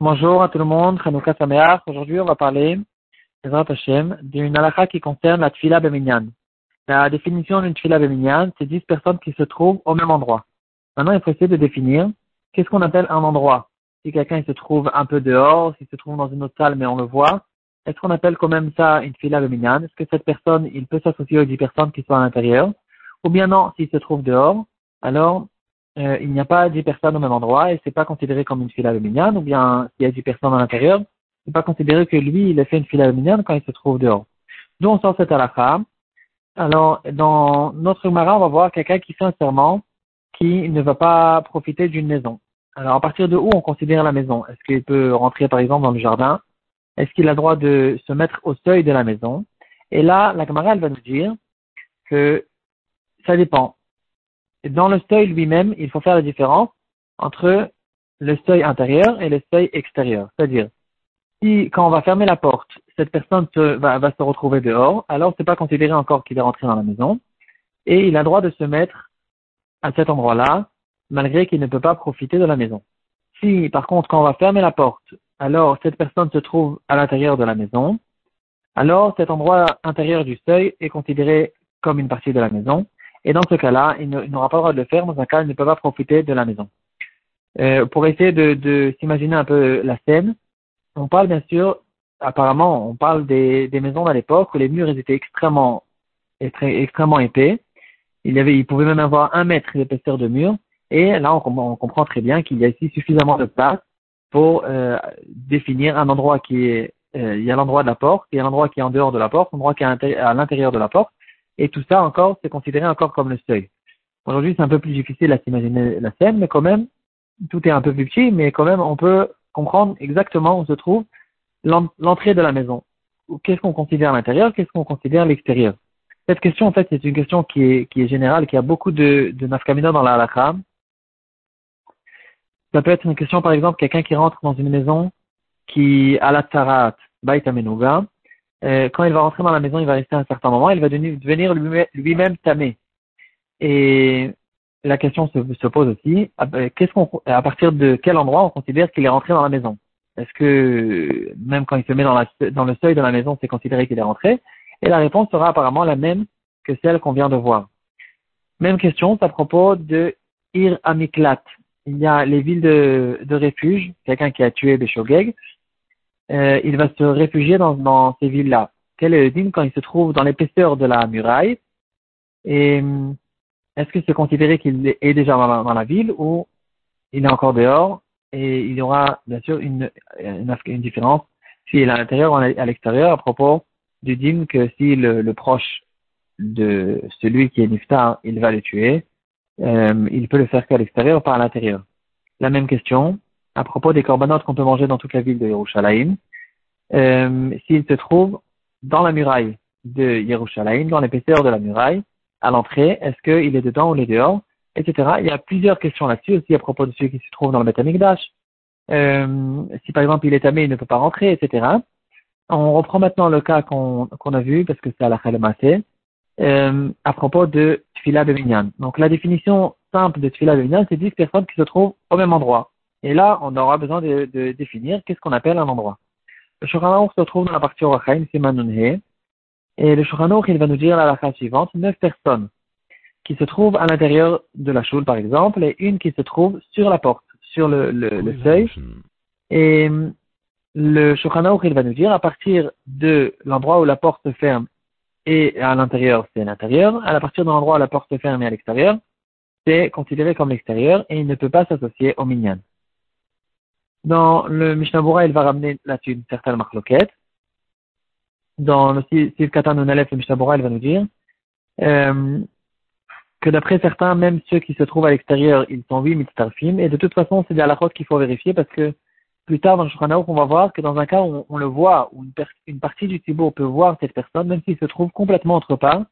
Bonjour à tout le monde. Aujourd'hui, on va parler, d'une halakha qui concerne la Tfila Beminyan. La définition d'une Tfila Beminyan, c'est 10 personnes qui se trouvent au même endroit. Maintenant, il faut essayer de définir qu'est-ce qu'on appelle un endroit. Si quelqu'un se trouve un peu dehors, s'il se trouve dans une autre salle mais on le voit, est-ce qu'on appelle quand même ça une Tfila Beminyan? Est-ce que cette personne, il peut s'associer aux 10 personnes qui sont à l'intérieur? Ou bien non, s'il se trouve dehors, alors euh, il n'y a pas dix personnes au même endroit et c'est pas considéré comme une fila minyan, ou bien s'il y a dix personnes à l'intérieur, c'est pas considéré que lui, il a fait une fila minyan quand il se trouve dehors. D'où on sort cette halakha. Alors, dans notre marin, on va voir quelqu'un qui fait qui ne va pas profiter d'une maison. Alors, à partir de où on considère la maison? Est-ce qu'il peut rentrer, par exemple, dans le jardin? Est-ce qu'il a le droit de se mettre au seuil de la maison? Et là, la camarade va nous dire que ça dépend dans le seuil lui-même, il faut faire la différence entre le seuil intérieur et le seuil extérieur. C'est-à-dire, si quand on va fermer la porte, cette personne va, se retrouver dehors, alors c'est pas considéré encore qu'il est rentré dans la maison, et il a le droit de se mettre à cet endroit-là, malgré qu'il ne peut pas profiter de la maison. Si par contre quand on va fermer la porte, alors cette personne se trouve à l'intérieur de la maison, alors cet endroit intérieur du seuil est considéré comme une partie de la maison, et dans ce cas-là, il n'aura pas le droit de le faire. Dans un cas, il ne peut pas profiter de la maison. Euh, pour essayer de, s'imaginer un peu la scène, on parle bien sûr, apparemment, on parle des, maisons à l'époque où les murs étaient extrêmement, extrêmement épais. Il y avait, pouvait même avoir un mètre d'épaisseur de mur. Et là, on, comprend très bien qu'il y a ici suffisamment de place pour euh, définir un endroit qui est, euh, il y a l'endroit de la porte, il y a l'endroit qui est en dehors de la porte, l'endroit qui est à l'intérieur de la porte, et tout ça encore, c'est considéré encore comme le seuil. Aujourd'hui, c'est un peu plus difficile à s'imaginer la scène, mais quand même, tout est un peu plus petit, mais quand même, on peut comprendre exactement où se trouve l'entrée de la maison. Qu'est-ce qu'on considère à l'intérieur, qu'est-ce qu'on considère à l'extérieur? Cette question, en fait, c'est une question qui est, générale, qui a beaucoup de, de nafkamina dans la halakha. Ça peut être une question, par exemple, quelqu'un qui rentre dans une maison qui a la tsarat, baitamenuga, euh, quand il va rentrer dans la maison, il va rester un certain moment, il va devenir lui-même tamé. Et la question se, pose aussi, ah, ben, à partir de quel endroit on considère qu'il est rentré dans la maison? Est-ce que même quand il se met dans, le seuil de la maison, c'est considéré qu'il est rentré? Et la réponse sera apparemment la même que celle qu'on vient de voir. Même question, à propos de Ir Amiklat. Il y a les villes de, de refuge, quelqu'un qui a tué Beshogeg, euh, il va se réfugier dans, dans ces villes-là. Quel est le dîme quand il se trouve dans l'épaisseur de la muraille? Et euh, est-ce que c'est considéré qu'il est déjà dans la, ville ou il est encore dehors? Et il y aura bien sûr une, une, une différence s'il est à l'intérieur ou à l'extérieur à propos du dîme que si le, le, proche de celui qui est niftar, il va le tuer, euh, il peut le faire qu'à l'extérieur ou pas à l'intérieur. La même question, à propos des corbanotes qu'on peut manger dans toute la ville de Yerushalayim, euh, s'il se trouve dans la muraille de Yerushalayim, dans l'épaisseur de la muraille, à l'entrée, est-ce qu'il est dedans ou il est dehors, etc. Il y a plusieurs questions là-dessus aussi à propos de ceux qui se trouvent dans le Betamikdash. Euh, si par exemple il est tamé, il ne peut pas rentrer, etc. On reprend maintenant le cas qu'on a vu, parce que c'est à la Khalemassé, euh, à propos de Tfila Beminyan. Donc la définition simple de Tfila Beminyan, c'est 10 personnes qui se trouvent au même endroit. Et là, on aura besoin de, de définir qu'est-ce qu'on appelle un endroit. Le Shulchan se trouve dans la partie Orachaim, c'est Manunhe. Et le Shulchan il va nous dire la phrase suivante, neuf personnes qui se trouvent à l'intérieur de la choule, par exemple, et une qui se trouve sur la porte, sur le, le, le seuil. Et le Shulchan il va nous dire, à partir de l'endroit où la porte se ferme et à l'intérieur, c'est l'intérieur. À partir de l'endroit où la porte se ferme et à l'extérieur, c'est considéré comme l'extérieur et il ne peut pas s'associer au minyan. Dans le Mishnah Bura, il va ramener là-dessus une certaine marloquette. Dans le Siv Katan Nunalef, le Mishnah Bura, il va nous dire euh, que d'après certains, même ceux qui se trouvent à l'extérieur, ils sont oui mitzarfim. Et de toute façon, c'est des halakhot qu'il faut vérifier parce que plus tard dans le Shulchan on va voir que dans un cas où on, le voit, où une, partie du Tibour peut voir cette personne, même s'il se trouve complètement autre part,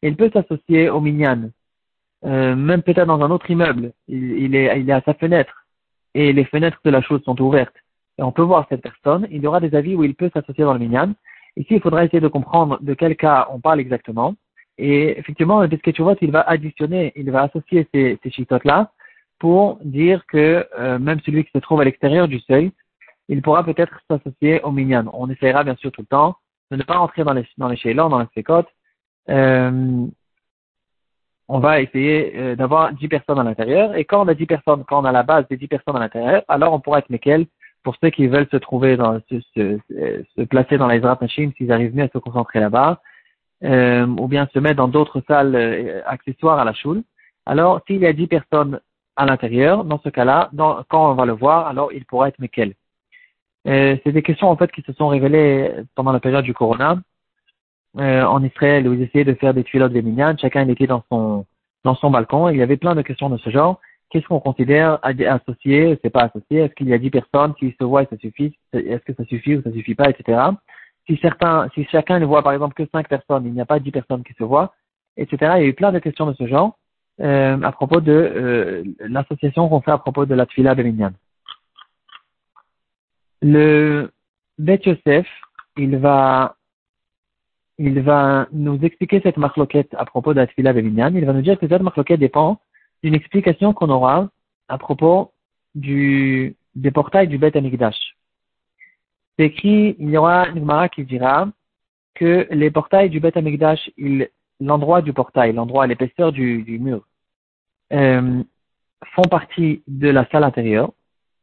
il peut s'associer au minyan. Euh, même peut-être dans un autre immeuble, il, est, il est à sa fenêtre et les fenêtres de la chose sont ouvertes et on peut voir cette personne, il y aura des avis où il peut s'associer dans le minyan. Ici, il faudra essayer de comprendre de quel cas on parle exactement. Et effectivement, le Pisketchuvot, il va additionner, il va associer ces, ces là pour dire que euh, même celui qui se trouve à l'extérieur du seuil, il pourra peut-être s'associer au minyan. On essaiera bien sûr tout le temps de ne pas rentrer dans les, dans les dans les fécotes. Euh, on va essayer euh, d'avoir 10 personnes à l'intérieur. Et quand on a 10 personnes, quand on a la base des 10 personnes à l'intérieur, alors on pourra être lesquels pour ceux qui veulent se trouver dans, se, placer dans les Ezrat machines, s'ils arrivent mieux à se concentrer là-bas, euh, ou bien se mettre dans d'autres salles euh, accessoires à la choule. Alors, s'il y a 10 personnes à l'intérieur, dans ce cas-là, quand on va le voir, alors il pourra être lesquels. Euh, c'est des questions en fait qui se sont révélées pendant la période du Corona euh, en Israël où ils essayaient de faire des des minyan. Chacun était dans son dans son balcon. il y avait plein de questions de ce genre. Qu'est-ce qu'on considère associé, c'est pas associé? Est-ce qu'il y a dix personnes qui se voient et ça suffit? Est-ce que ça suffit ou ça suffit pas, etc. Si certains, si chacun ne voit par exemple que cinq personnes, il n'y a pas dix personnes qui se voient, etc. Il y a eu plein de questions de ce genre euh, à propos de euh, l'association qu'on fait à propos de la tfila minyan. Le Bet Yosef, il va, il va nous expliquer cette marloquette à propos de la Tfila Beminyan. Il va nous dire que cette marloquette dépend d'une explication qu'on aura à propos du, des portails du Bet Amikdash. C'est écrit, il y aura une qui dira que les portails du Bet Amikdash, l'endroit du portail, l'endroit, l'épaisseur du, du mur, euh, font partie de la salle intérieure.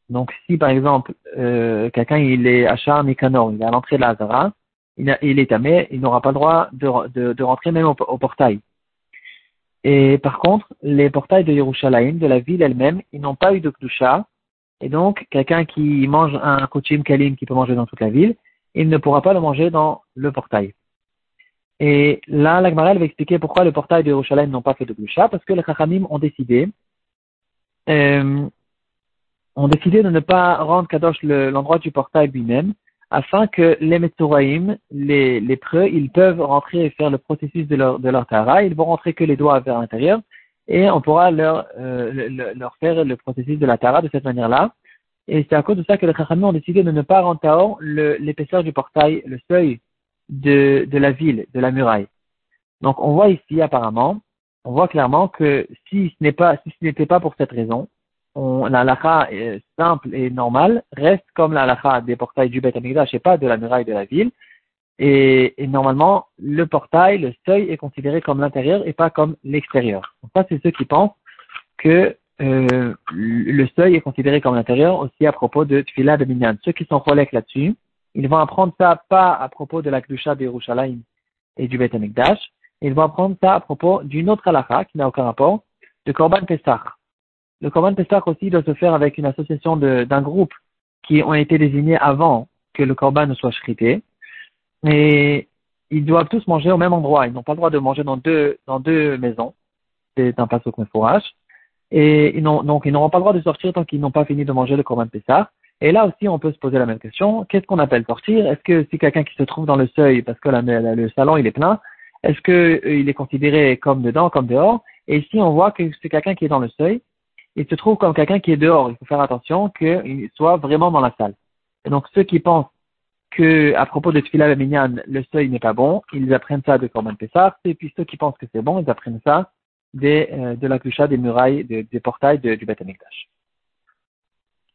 Donc, si par exemple, euh, quelqu'un il est à Char Nicanor, il est à l'entrée de la Hazara, il, est tamé, il n'aura pas le droit de, rentrer même au, portail. Et par contre, les portails de Yerushalayim, de la ville elle-même, ils n'ont pas eu de Kdusha. Et donc, quelqu'un qui mange un Kochim Kalim qui peut manger dans toute la ville, il ne pourra pas le manger dans le portail. Et là, l'Agmarel va expliquer pourquoi le portail de Yerushalayim n'ont pas fait de Kdusha, parce que les Chachamim ont décidé euh, ont décidé de ne pas rendre Kadosh l'endroit du portail lui-même, afin que les Metzoraïm, les, les preux, ils peuvent rentrer et faire le processus de leur, de leur Tara, ils vont rentrer que les doigts vers l'intérieur, et on pourra leur, euh, leur faire le processus de la Tara de cette manière-là. Et c'est à cause de ça que les Chachamim ont décidé de ne pas rendre l'épaisseur du portail, le seuil de, de la ville, de la muraille. Donc on voit ici apparemment, on voit clairement que si ce n'est pas, si ce n'était pas pour cette raison, la simple et normale reste comme la des portails du Beth Amikdash et pas de la muraille de la ville. Et, normalement, le portail, le seuil est considéré comme l'intérieur et pas comme l'extérieur. Donc ça, c'est ceux qui pensent que euh, le seuil est considéré comme l'intérieur aussi à propos de Tfila de Minyan. Ceux qui sont relèques là-dessus, ils vont apprendre ça pas à propos de la Kdusha de Yerushalayim et du Beth Amikdash, ils vont apprendre ça à propos d'une autre halakha qui n'a aucun rapport, de Korban Pesach. Le Korban Pesach aussi doit se faire avec une association d'un groupe qui ont été désignés avant que le Korban ne soit shrité. Et ils doivent tous manger au même endroit. Ils n'ont pas le droit de manger dans deux, dans deux maisons. C'est un passe au fourrage. Et donc, ils n'auront pas le droit de sortir tant qu'ils n'ont pas fini de manger le Korban Pessah. Et là aussi, on peut se poser la même question. Qu'est-ce qu'on appelle sortir? Est-ce que si quelqu'un qui se trouve dans le seuil, parce que le salon il est plein, est-ce qu'il euh, est considéré comme dedans, comme dehors? Et si on voit que c'est quelqu'un qui est dans le seuil, il se trouve comme quelqu'un qui est dehors. Il faut faire attention qu'il soit vraiment dans la salle. Et donc, ceux qui pensent que, à propos de Tfila Minyan, le seuil n'est pas bon, ils apprennent ça de Korban Pessah. Et puis, ceux qui pensent que c'est bon, ils apprennent ça euh, de la clocha des murailles, des portails du Beth.